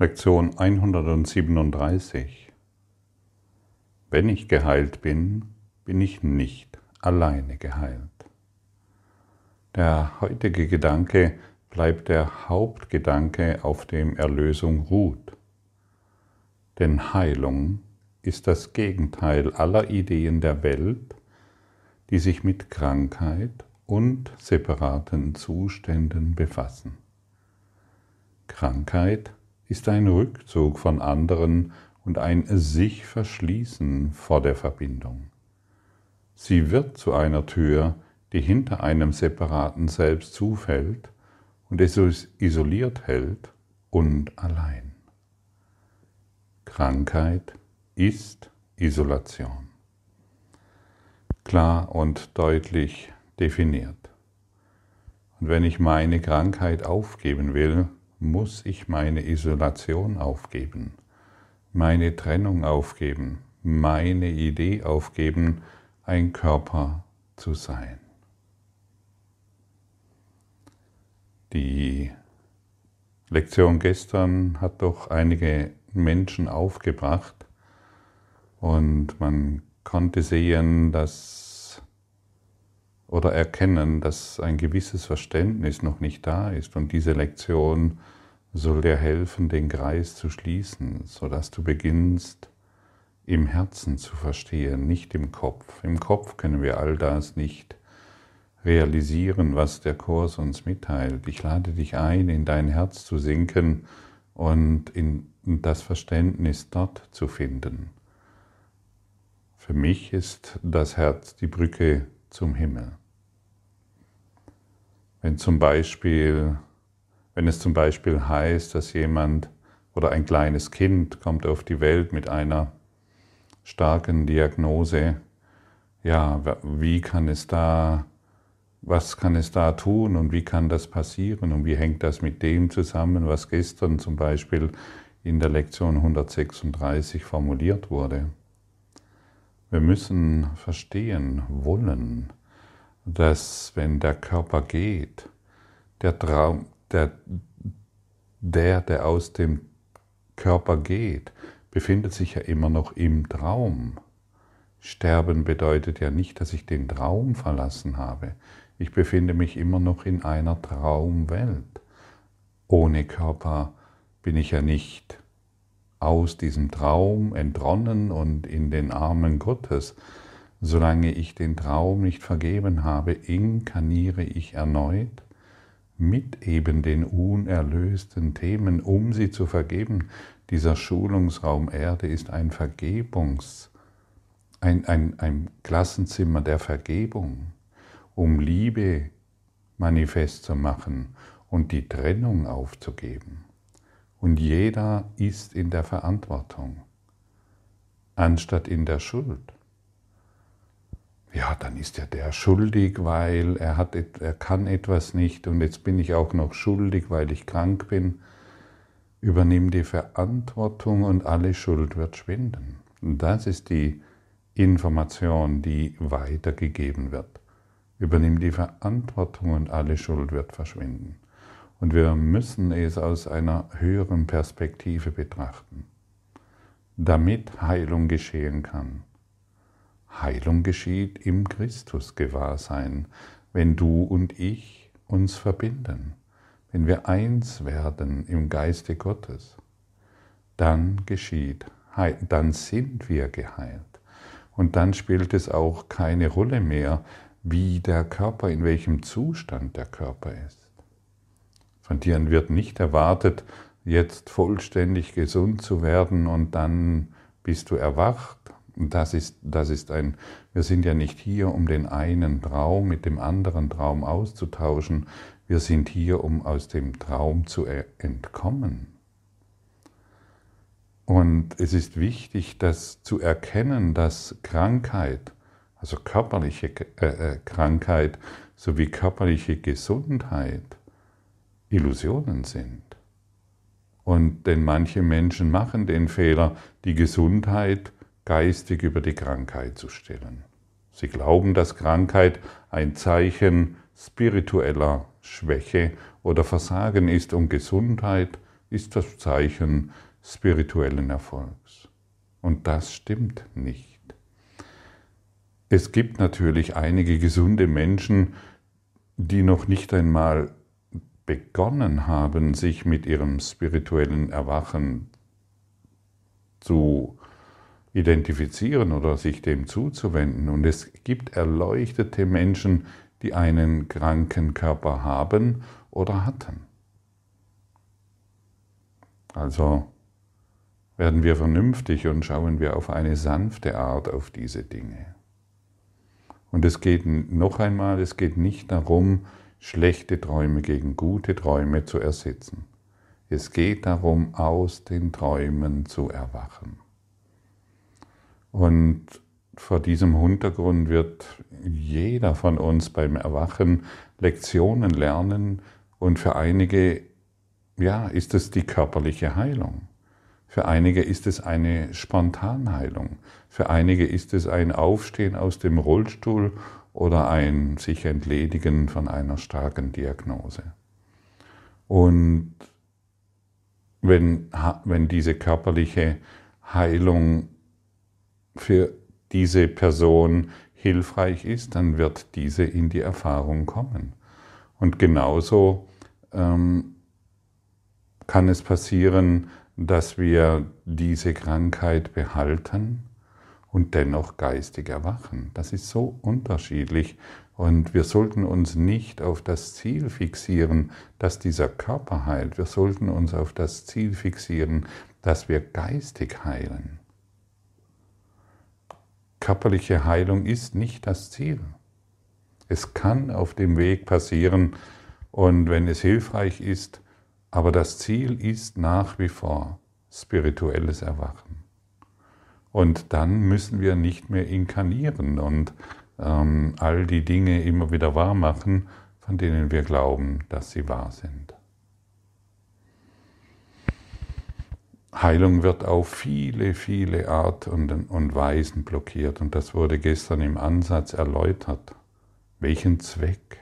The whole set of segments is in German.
Lektion 137. Wenn ich geheilt bin, bin ich nicht alleine geheilt. Der heutige Gedanke bleibt der Hauptgedanke, auf dem Erlösung ruht. Denn Heilung ist das Gegenteil aller Ideen der Welt, die sich mit Krankheit und separaten Zuständen befassen. Krankheit ist ein Rückzug von anderen und ein sich verschließen vor der Verbindung. Sie wird zu einer Tür, die hinter einem separaten Selbst zufällt und es isoliert hält und allein. Krankheit ist Isolation. Klar und deutlich definiert. Und wenn ich meine Krankheit aufgeben will, muss ich meine Isolation aufgeben, meine Trennung aufgeben, meine Idee aufgeben, ein Körper zu sein. Die Lektion gestern hat doch einige Menschen aufgebracht und man konnte sehen, dass oder erkennen, dass ein gewisses Verständnis noch nicht da ist und diese Lektion soll dir helfen, den Kreis zu schließen, sodass du beginnst, im Herzen zu verstehen, nicht im Kopf. Im Kopf können wir all das nicht realisieren, was der Kurs uns mitteilt. Ich lade dich ein, in dein Herz zu sinken und in das Verständnis dort zu finden. Für mich ist das Herz die Brücke zum Himmel. Wenn zum Beispiel wenn es zum Beispiel heißt, dass jemand oder ein kleines Kind kommt auf die Welt mit einer starken Diagnose, ja, wie kann es da, was kann es da tun und wie kann das passieren und wie hängt das mit dem zusammen, was gestern zum Beispiel in der Lektion 136 formuliert wurde. Wir müssen verstehen wollen, dass wenn der Körper geht, der Traum, der, der, der aus dem Körper geht, befindet sich ja immer noch im Traum. Sterben bedeutet ja nicht, dass ich den Traum verlassen habe. Ich befinde mich immer noch in einer Traumwelt. Ohne Körper bin ich ja nicht aus diesem Traum entronnen und in den Armen Gottes. Solange ich den Traum nicht vergeben habe, inkarniere ich erneut mit eben den unerlösten Themen, um sie zu vergeben. Dieser Schulungsraum Erde ist ein Vergebungs, ein, ein, ein Klassenzimmer der Vergebung, um Liebe manifest zu machen und die Trennung aufzugeben. Und jeder ist in der Verantwortung, anstatt in der Schuld ja, dann ist ja der schuldig, weil er, hat, er kann etwas nicht und jetzt bin ich auch noch schuldig, weil ich krank bin. Übernimm die Verantwortung und alle Schuld wird schwinden. Das ist die Information, die weitergegeben wird. Übernimm die Verantwortung und alle Schuld wird verschwinden. Und wir müssen es aus einer höheren Perspektive betrachten, damit Heilung geschehen kann. Heilung geschieht im Christusgewahrsein, wenn du und ich uns verbinden, wenn wir eins werden im Geiste Gottes. Dann geschieht, dann sind wir geheilt. Und dann spielt es auch keine Rolle mehr, wie der Körper, in welchem Zustand der Körper ist. Von dir wird nicht erwartet, jetzt vollständig gesund zu werden und dann bist du erwacht das ist, das ist ein, wir sind ja nicht hier, um den einen Traum mit dem anderen Traum auszutauschen. Wir sind hier, um aus dem Traum zu entkommen. Und es ist wichtig, das zu erkennen, dass Krankheit, also körperliche äh, äh, Krankheit sowie körperliche Gesundheit Illusionen sind. Und denn manche Menschen machen den Fehler, die Gesundheit geistig über die Krankheit zu stellen. Sie glauben, dass Krankheit ein Zeichen spiritueller Schwäche oder Versagen ist und Gesundheit ist das Zeichen spirituellen Erfolgs. Und das stimmt nicht. Es gibt natürlich einige gesunde Menschen, die noch nicht einmal begonnen haben, sich mit ihrem spirituellen Erwachen zu identifizieren oder sich dem zuzuwenden. Und es gibt erleuchtete Menschen, die einen kranken Körper haben oder hatten. Also werden wir vernünftig und schauen wir auf eine sanfte Art auf diese Dinge. Und es geht noch einmal, es geht nicht darum, schlechte Träume gegen gute Träume zu ersetzen. Es geht darum, aus den Träumen zu erwachen. Und vor diesem Hintergrund wird jeder von uns beim Erwachen Lektionen lernen und für einige, ja, ist es die körperliche Heilung. Für einige ist es eine Spontanheilung. Für einige ist es ein Aufstehen aus dem Rollstuhl oder ein sich entledigen von einer starken Diagnose. Und wenn, wenn diese körperliche Heilung für diese Person hilfreich ist, dann wird diese in die Erfahrung kommen. Und genauso ähm, kann es passieren, dass wir diese Krankheit behalten und dennoch geistig erwachen. Das ist so unterschiedlich und wir sollten uns nicht auf das Ziel fixieren, dass dieser Körper heilt. Wir sollten uns auf das Ziel fixieren, dass wir geistig heilen. Körperliche Heilung ist nicht das Ziel. Es kann auf dem Weg passieren und wenn es hilfreich ist, aber das Ziel ist nach wie vor spirituelles Erwachen. Und dann müssen wir nicht mehr inkarnieren und ähm, all die Dinge immer wieder wahr machen, von denen wir glauben, dass sie wahr sind. Heilung wird auf viele, viele Art und, und Weisen blockiert. Und das wurde gestern im Ansatz erläutert. Welchen Zweck?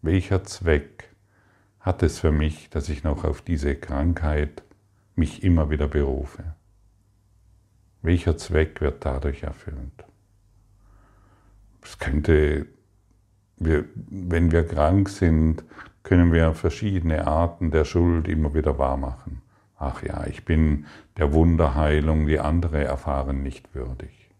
Welcher Zweck hat es für mich, dass ich noch auf diese Krankheit mich immer wieder berufe? Welcher Zweck wird dadurch erfüllt? Es könnte, wir, wenn wir krank sind, können wir verschiedene Arten der Schuld immer wieder wahrmachen. Ach ja, ich bin der Wunderheilung, die andere erfahren, nicht würdig.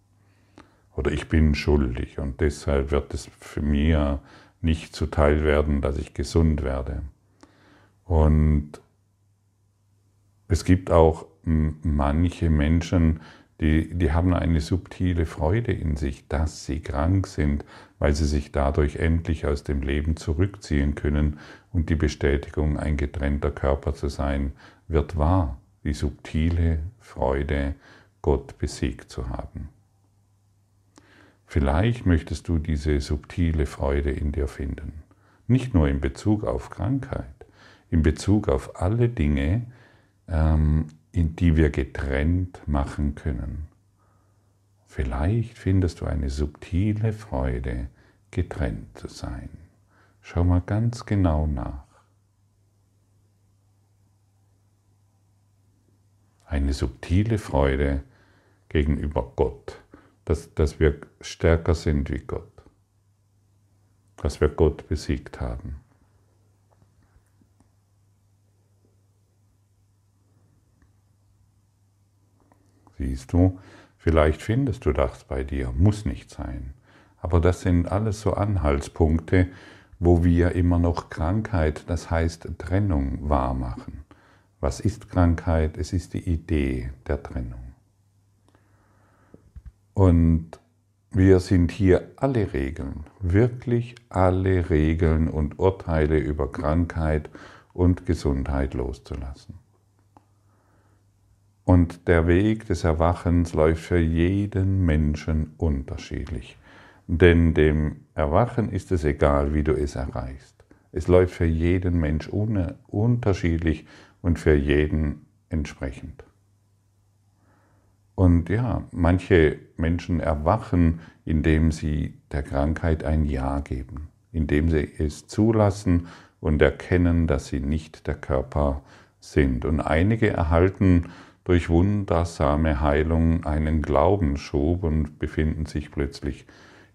Oder ich bin schuldig und deshalb wird es für mir nicht zuteil werden, dass ich gesund werde. Und es gibt auch manche Menschen, die, die haben eine subtile Freude in sich, dass sie krank sind, weil sie sich dadurch endlich aus dem Leben zurückziehen können und die Bestätigung, ein getrennter Körper zu sein, wird wahr, die subtile Freude, Gott besiegt zu haben. Vielleicht möchtest du diese subtile Freude in dir finden, nicht nur in Bezug auf Krankheit, in Bezug auf alle Dinge, ähm, in die wir getrennt machen können. Vielleicht findest du eine subtile Freude, getrennt zu sein. Schau mal ganz genau nach. Eine subtile Freude gegenüber Gott, dass, dass wir stärker sind wie Gott, dass wir Gott besiegt haben. Siehst du, vielleicht findest du das bei dir, muss nicht sein. Aber das sind alles so Anhaltspunkte, wo wir immer noch Krankheit, das heißt Trennung, wahrmachen. Was ist Krankheit? Es ist die Idee der Trennung. Und wir sind hier alle Regeln, wirklich alle Regeln und Urteile über Krankheit und Gesundheit loszulassen. Und der Weg des Erwachens läuft für jeden Menschen unterschiedlich. Denn dem Erwachen ist es egal, wie du es erreichst. Es läuft für jeden Mensch unterschiedlich und für jeden entsprechend. Und ja, manche Menschen erwachen, indem sie der Krankheit ein Ja geben, indem sie es zulassen und erkennen, dass sie nicht der Körper sind. Und einige erhalten durch wundersame Heilung einen Glaubensschub und befinden sich plötzlich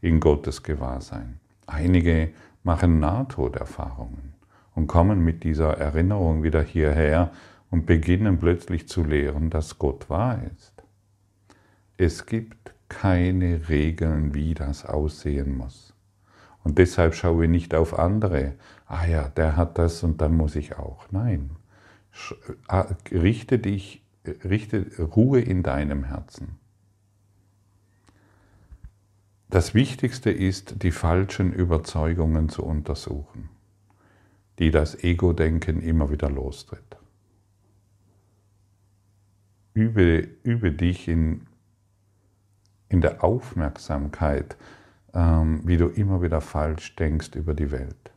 in Gottes Gewahrsein. Einige machen Nahtoderfahrungen und kommen mit dieser Erinnerung wieder hierher und beginnen plötzlich zu lehren, dass Gott wahr ist. Es gibt keine Regeln, wie das aussehen muss. Und deshalb schaue ich nicht auf andere. Ah ja, der hat das und dann muss ich auch. Nein. Äh, richte dich, richte Ruhe in deinem Herzen. Das Wichtigste ist, die falschen Überzeugungen zu untersuchen, die das Ego-Denken immer wieder lostritt. Übe, übe dich in, in der Aufmerksamkeit, ähm, wie du immer wieder falsch denkst über die Welt.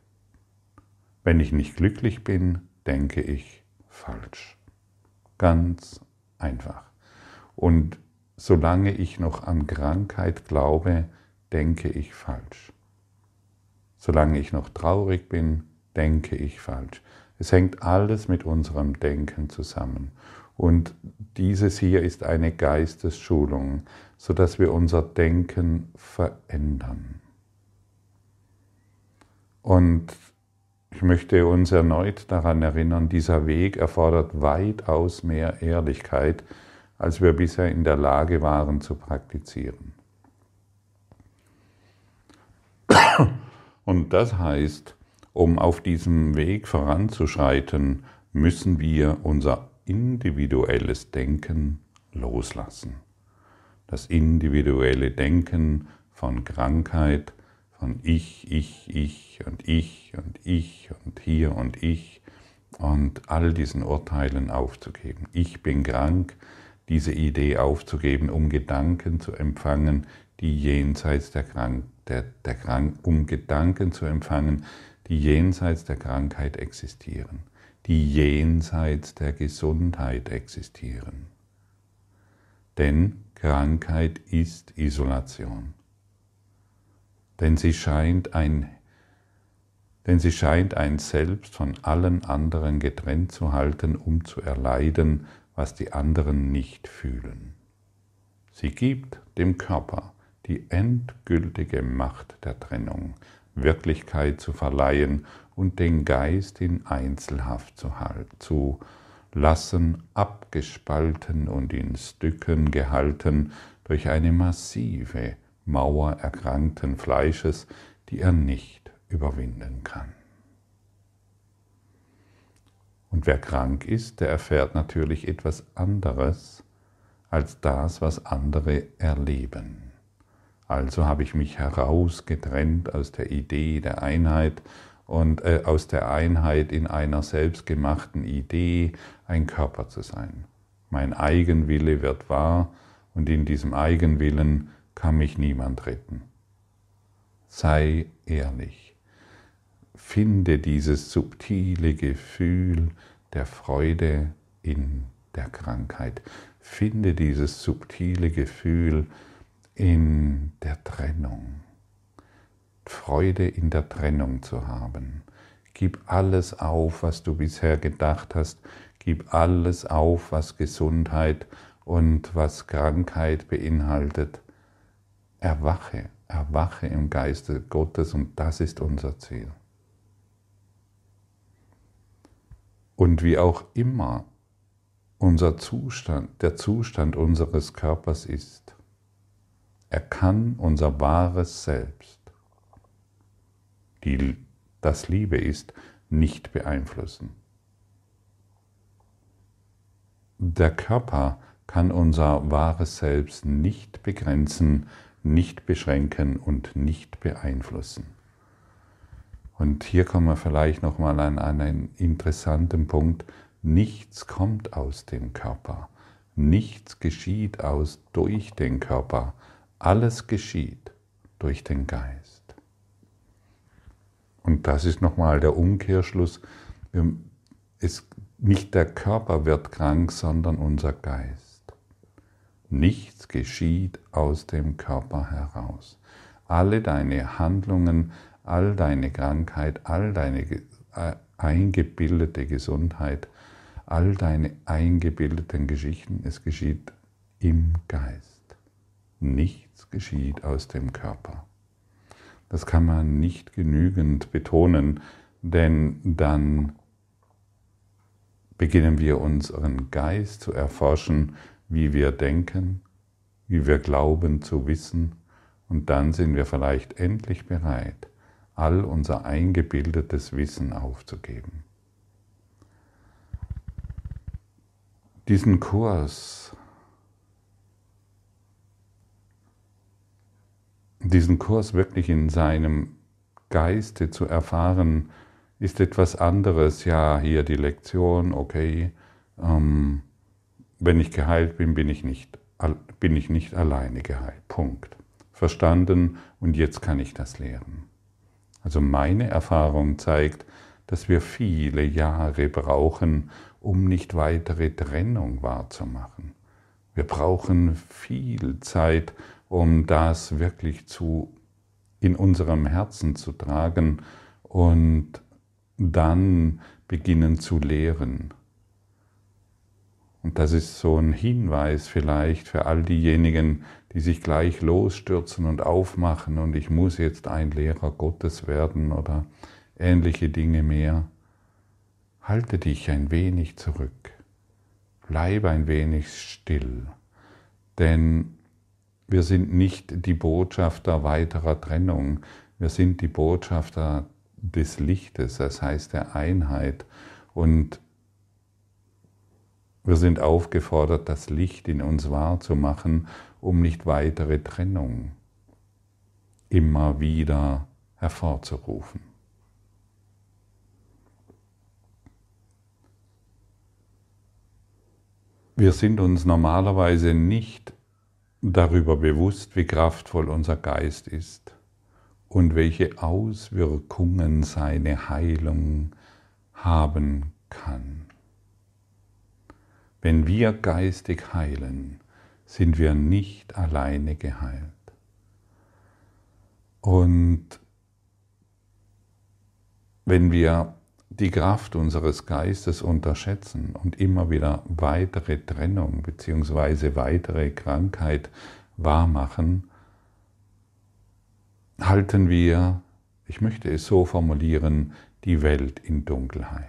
Wenn ich nicht glücklich bin, denke ich falsch. Ganz einfach. Und solange ich noch an Krankheit glaube, denke ich falsch. Solange ich noch traurig bin, denke ich falsch. Es hängt alles mit unserem Denken zusammen. Und dieses hier ist eine Geistesschulung, sodass wir unser Denken verändern. Und ich möchte uns erneut daran erinnern, dieser Weg erfordert weitaus mehr Ehrlichkeit, als wir bisher in der Lage waren zu praktizieren. Und das heißt, um auf diesem Weg voranzuschreiten, müssen wir unser individuelles Denken loslassen. Das individuelle Denken von Krankheit, von ich, ich, ich und ich und ich und hier und ich und all diesen Urteilen aufzugeben. Ich bin krank, diese Idee aufzugeben, um Gedanken zu empfangen, die jenseits der Krankheit der, der Krank um Gedanken zu empfangen, die jenseits der Krankheit existieren, die jenseits der Gesundheit existieren. Denn Krankheit ist Isolation. Denn sie scheint ein denn sie scheint ein Selbst von allen anderen getrennt zu halten, um zu erleiden, was die anderen nicht fühlen. Sie gibt dem Körper die endgültige Macht der Trennung, Wirklichkeit zu verleihen und den Geist in Einzelhaft zu, halten, zu lassen, abgespalten und in Stücken gehalten durch eine massive Mauer erkrankten Fleisches, die er nicht überwinden kann. Und wer krank ist, der erfährt natürlich etwas anderes als das, was andere erleben. Also habe ich mich herausgetrennt aus der Idee der Einheit und äh, aus der Einheit in einer selbstgemachten Idee, ein Körper zu sein. Mein Eigenwille wird wahr und in diesem Eigenwillen kann mich niemand retten. Sei ehrlich. Finde dieses subtile Gefühl der Freude in der Krankheit. Finde dieses subtile Gefühl in der Trennung. Freude in der Trennung zu haben. Gib alles auf, was du bisher gedacht hast. Gib alles auf, was Gesundheit und was Krankheit beinhaltet. Erwache, erwache im Geiste Gottes und das ist unser Ziel. Und wie auch immer unser Zustand, der Zustand unseres Körpers ist, er kann unser wahres Selbst, die das Liebe ist, nicht beeinflussen. Der Körper kann unser wahres Selbst nicht begrenzen, nicht beschränken und nicht beeinflussen. Und hier kommen wir vielleicht nochmal an einen interessanten Punkt. Nichts kommt aus dem Körper. Nichts geschieht aus durch den Körper. Alles geschieht durch den Geist. Und das ist nochmal der Umkehrschluss. Es, nicht der Körper wird krank, sondern unser Geist. Nichts geschieht aus dem Körper heraus. Alle deine Handlungen, all deine Krankheit, all deine äh, eingebildete Gesundheit, all deine eingebildeten Geschichten, es geschieht im Geist. Nichts geschieht aus dem Körper. Das kann man nicht genügend betonen, denn dann beginnen wir unseren Geist zu erforschen, wie wir denken, wie wir glauben zu wissen, und dann sind wir vielleicht endlich bereit, all unser eingebildetes Wissen aufzugeben. Diesen Kurs, diesen Kurs wirklich in seinem Geiste zu erfahren, ist etwas anderes. Ja, hier die Lektion, okay, ähm, wenn ich geheilt bin, bin ich nicht, bin ich nicht alleine geheilt. Punkt. Verstanden und jetzt kann ich das lehren. Also meine Erfahrung zeigt, dass wir viele Jahre brauchen, um nicht weitere Trennung wahrzumachen. Wir brauchen viel Zeit, um das wirklich zu in unserem Herzen zu tragen und dann beginnen zu lehren. Und das ist so ein Hinweis vielleicht für all diejenigen, die sich gleich losstürzen und aufmachen und ich muss jetzt ein Lehrer Gottes werden oder ähnliche Dinge mehr. Halte dich ein wenig zurück, bleib ein wenig still, denn wir sind nicht die Botschafter weiterer Trennung, wir sind die Botschafter des Lichtes, das heißt der Einheit. Und wir sind aufgefordert, das Licht in uns wahrzumachen, um nicht weitere Trennung immer wieder hervorzurufen. Wir sind uns normalerweise nicht darüber bewusst, wie kraftvoll unser Geist ist und welche Auswirkungen seine Heilung haben kann. Wenn wir geistig heilen, sind wir nicht alleine geheilt. Und wenn wir die Kraft unseres Geistes unterschätzen und immer wieder weitere Trennung bzw. weitere Krankheit wahrmachen, halten wir, ich möchte es so formulieren, die Welt in Dunkelheit.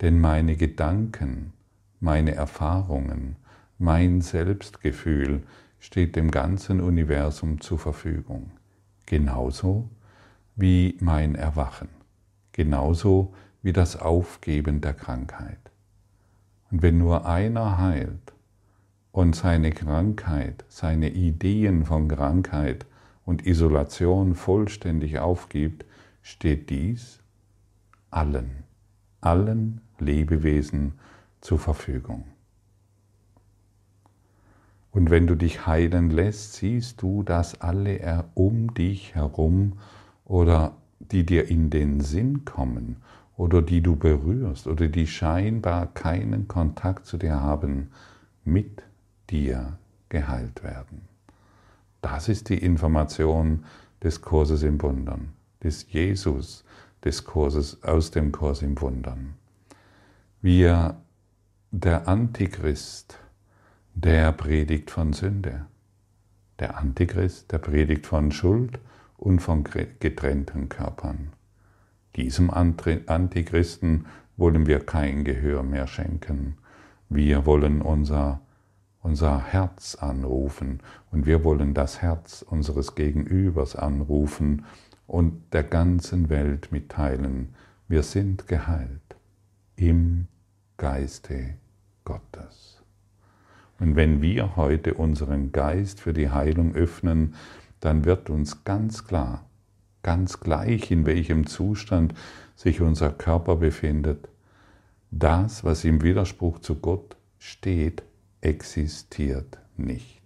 Denn meine Gedanken, meine Erfahrungen, mein Selbstgefühl steht dem ganzen Universum zur Verfügung. Genauso wie mein Erwachen. Genauso wie das Aufgeben der Krankheit. Und wenn nur einer heilt und seine Krankheit, seine Ideen von Krankheit und Isolation vollständig aufgibt, steht dies allen, allen Lebewesen zur Verfügung. Und wenn du dich heilen lässt, siehst du, dass alle um dich herum oder die dir in den Sinn kommen oder die du berührst oder die scheinbar keinen Kontakt zu dir haben, mit dir geheilt werden. Das ist die Information des Kurses im Wundern, des Jesus, des Kurses aus dem Kurs im Wundern. Wir der Antichrist, der predigt von Sünde. Der Antichrist, der predigt von Schuld und von getrennten Körpern. Diesem Antichristen wollen wir kein Gehör mehr schenken. Wir wollen unser, unser Herz anrufen und wir wollen das Herz unseres Gegenübers anrufen und der ganzen Welt mitteilen, wir sind geheilt im Geiste Gottes. Und wenn wir heute unseren Geist für die Heilung öffnen, dann wird uns ganz klar, ganz gleich in welchem Zustand sich unser Körper befindet, das, was im Widerspruch zu Gott steht, existiert nicht.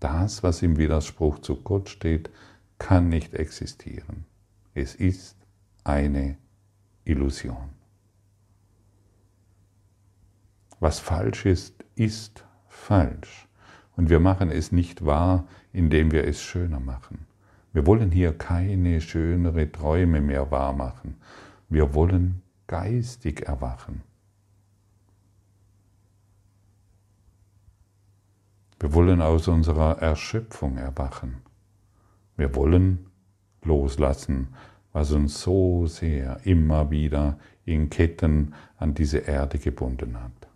Das, was im Widerspruch zu Gott steht, kann nicht existieren. Es ist eine Illusion. Was falsch ist, ist falsch. Und wir machen es nicht wahr, indem wir es schöner machen. Wir wollen hier keine schönere Träume mehr wahr machen. Wir wollen geistig erwachen. Wir wollen aus unserer Erschöpfung erwachen. Wir wollen loslassen, was uns so sehr immer wieder in Ketten an diese Erde gebunden hat.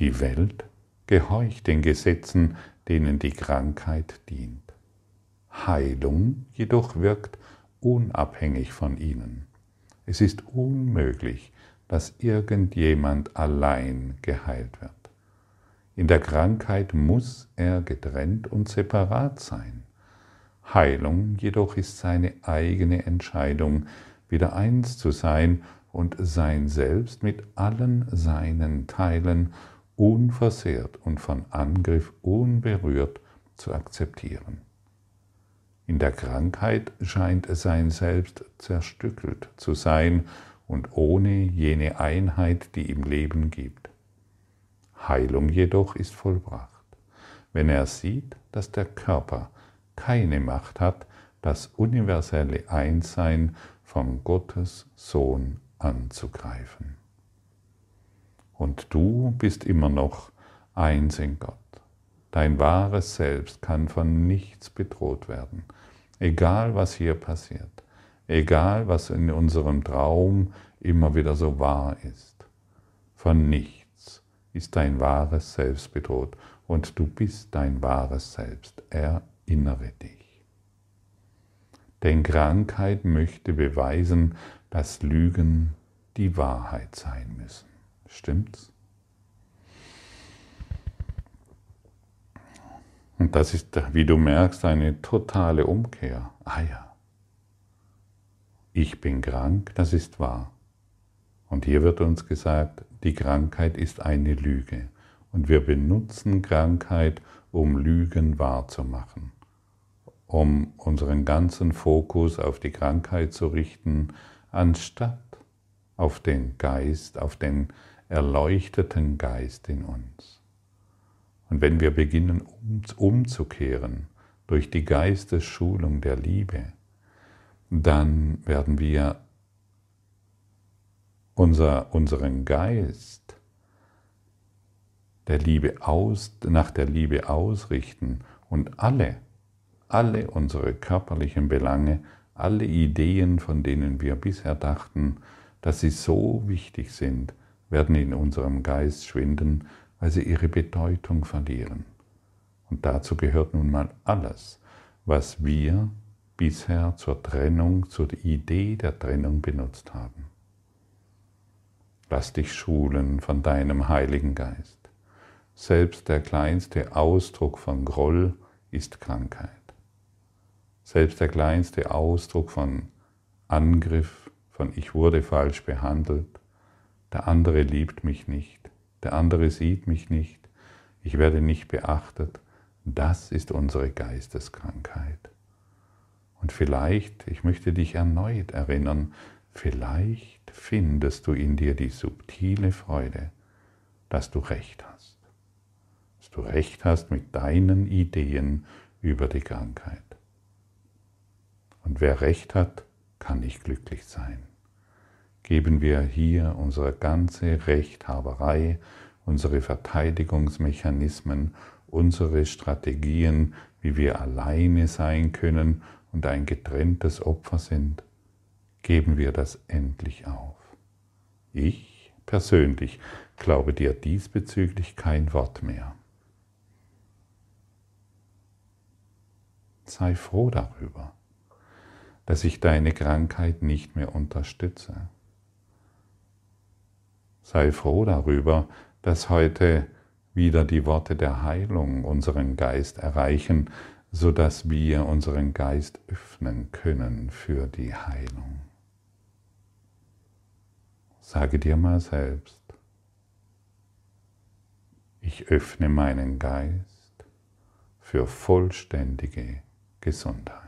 Die Welt gehorcht den Gesetzen, denen die Krankheit dient. Heilung jedoch wirkt unabhängig von ihnen. Es ist unmöglich, dass irgendjemand allein geheilt wird. In der Krankheit muss er getrennt und separat sein. Heilung jedoch ist seine eigene Entscheidung, wieder eins zu sein und sein Selbst mit allen seinen Teilen unversehrt und von Angriff unberührt zu akzeptieren. In der Krankheit scheint sein Selbst zerstückelt zu sein und ohne jene Einheit, die ihm Leben gibt. Heilung jedoch ist vollbracht, wenn er sieht, dass der Körper keine Macht hat, das universelle Einssein von Gottes Sohn anzugreifen. Und du bist immer noch eins in Gott. Dein wahres Selbst kann von nichts bedroht werden, egal was hier passiert, egal was in unserem Traum immer wieder so wahr ist. Von nichts ist dein wahres Selbst bedroht und du bist dein wahres Selbst. Erinnere dich. Denn Krankheit möchte beweisen, dass Lügen die Wahrheit sein müssen. Stimmt's? Und das ist, wie du merkst, eine totale Umkehr. Ah ja, ich bin krank, das ist wahr. Und hier wird uns gesagt, die Krankheit ist eine Lüge. Und wir benutzen Krankheit, um Lügen wahrzumachen, um unseren ganzen Fokus auf die Krankheit zu richten, anstatt auf den Geist, auf den erleuchteten Geist in uns. Und wenn wir beginnen umzukehren durch die Geistesschulung der Liebe, dann werden wir unser, unseren Geist der Liebe aus, nach der Liebe ausrichten und alle, alle unsere körperlichen Belange, alle Ideen, von denen wir bisher dachten, dass sie so wichtig sind, werden in unserem Geist schwinden, weil sie ihre Bedeutung verlieren. Und dazu gehört nun mal alles, was wir bisher zur Trennung, zur Idee der Trennung benutzt haben. Lass dich schulen von deinem Heiligen Geist. Selbst der kleinste Ausdruck von Groll ist Krankheit. Selbst der kleinste Ausdruck von Angriff, von ich wurde falsch behandelt, der andere liebt mich nicht, der andere sieht mich nicht, ich werde nicht beachtet, das ist unsere Geisteskrankheit. Und vielleicht, ich möchte dich erneut erinnern, vielleicht findest du in dir die subtile Freude, dass du recht hast. Dass du recht hast mit deinen Ideen über die Krankheit. Und wer recht hat, kann nicht glücklich sein. Geben wir hier unsere ganze Rechthaberei, unsere Verteidigungsmechanismen, unsere Strategien, wie wir alleine sein können und ein getrenntes Opfer sind, geben wir das endlich auf. Ich persönlich glaube dir diesbezüglich kein Wort mehr. Sei froh darüber, dass ich deine Krankheit nicht mehr unterstütze. Sei froh darüber, dass heute wieder die Worte der Heilung unseren Geist erreichen, sodass wir unseren Geist öffnen können für die Heilung. Sage dir mal selbst, ich öffne meinen Geist für vollständige Gesundheit.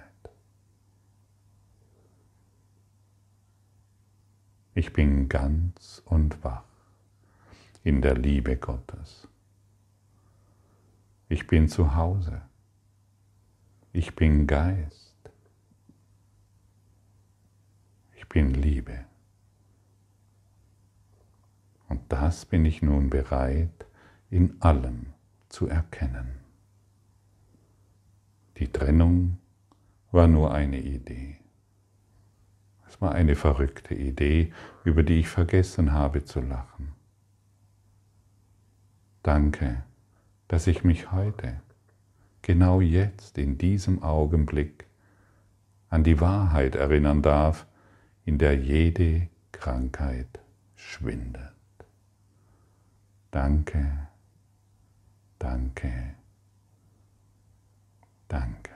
Ich bin ganz und wach in der Liebe Gottes. Ich bin zu Hause. Ich bin Geist. Ich bin Liebe. Und das bin ich nun bereit, in allem zu erkennen. Die Trennung war nur eine Idee. Es war eine verrückte Idee, über die ich vergessen habe zu lachen. Danke, dass ich mich heute, genau jetzt, in diesem Augenblick, an die Wahrheit erinnern darf, in der jede Krankheit schwindet. Danke, danke, danke.